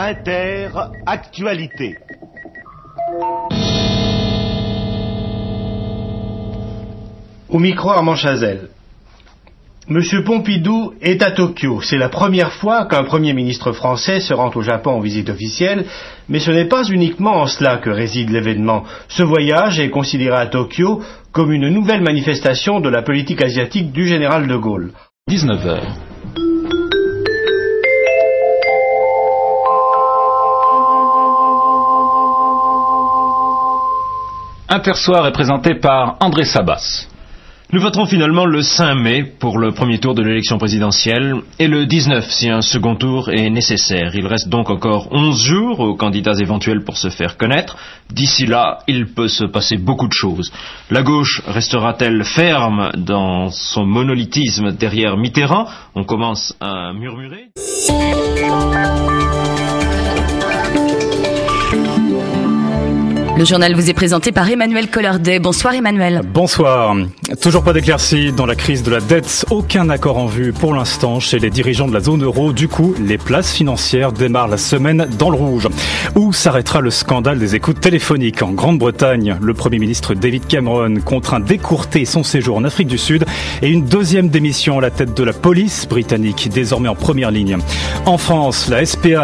Inter-Actualité. Au micro Armand Chazelle. Monsieur Pompidou est à Tokyo. C'est la première fois qu'un Premier ministre français se rend au Japon en visite officielle, mais ce n'est pas uniquement en cela que réside l'événement. Ce voyage est considéré à Tokyo comme une nouvelle manifestation de la politique asiatique du général de Gaulle. 19h. Intersoir est présenté par André Sabas. Nous voterons finalement le 5 mai pour le premier tour de l'élection présidentielle et le 19 si un second tour est nécessaire. Il reste donc encore 11 jours aux candidats éventuels pour se faire connaître. D'ici là, il peut se passer beaucoup de choses. La gauche restera-t-elle ferme dans son monolithisme derrière Mitterrand? On commence à murmurer. Le journal vous est présenté par Emmanuel Collardet. Bonsoir Emmanuel. Bonsoir. Toujours pas d'éclaircie dans la crise de la dette. Aucun accord en vue pour l'instant chez les dirigeants de la zone euro. Du coup, les places financières démarrent la semaine dans le rouge. Où s'arrêtera le scandale des écoutes téléphoniques en Grande-Bretagne? Le Premier ministre David Cameron contraint d'écourter son séjour en Afrique du Sud et une deuxième démission à la tête de la police britannique, désormais en première ligne. En France, la SPA